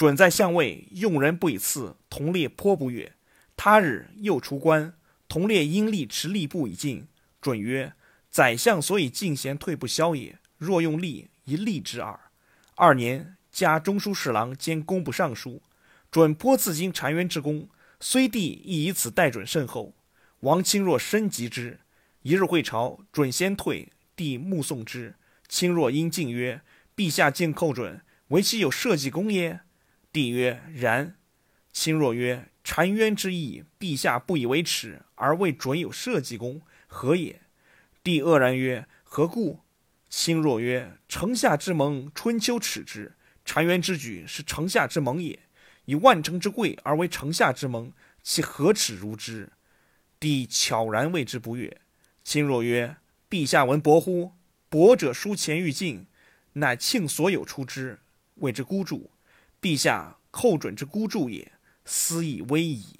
准在相位，用人不以次，同列颇不悦。他日又出关，同列因力持吏部以进。准曰：宰相所以进贤退不消也。若用力，一吏之耳。二年，加中书侍郎兼工部尚书。准颇自经澶渊之功，虽帝亦以此待准甚厚。王钦若深及之。一日会朝，准先退，帝目送之。钦若因进曰：“陛下见寇准，唯其有社稷功耶？”帝曰：“然。”钦若曰：“澶渊之役，陛下不以为耻，而为准有社稷功，何也？”帝愕然曰：“何故？”钦若曰：“城下之盟，春秋耻之；澶渊之举，是城下之盟也。以万乘之贵而为城下之盟，其何耻如之？”帝悄然谓之不悦。钦若曰：“陛下闻伯乎？伯者，书前欲进，乃庆所有出之，谓之孤注。陛下寇准之孤注也，斯亦危矣。”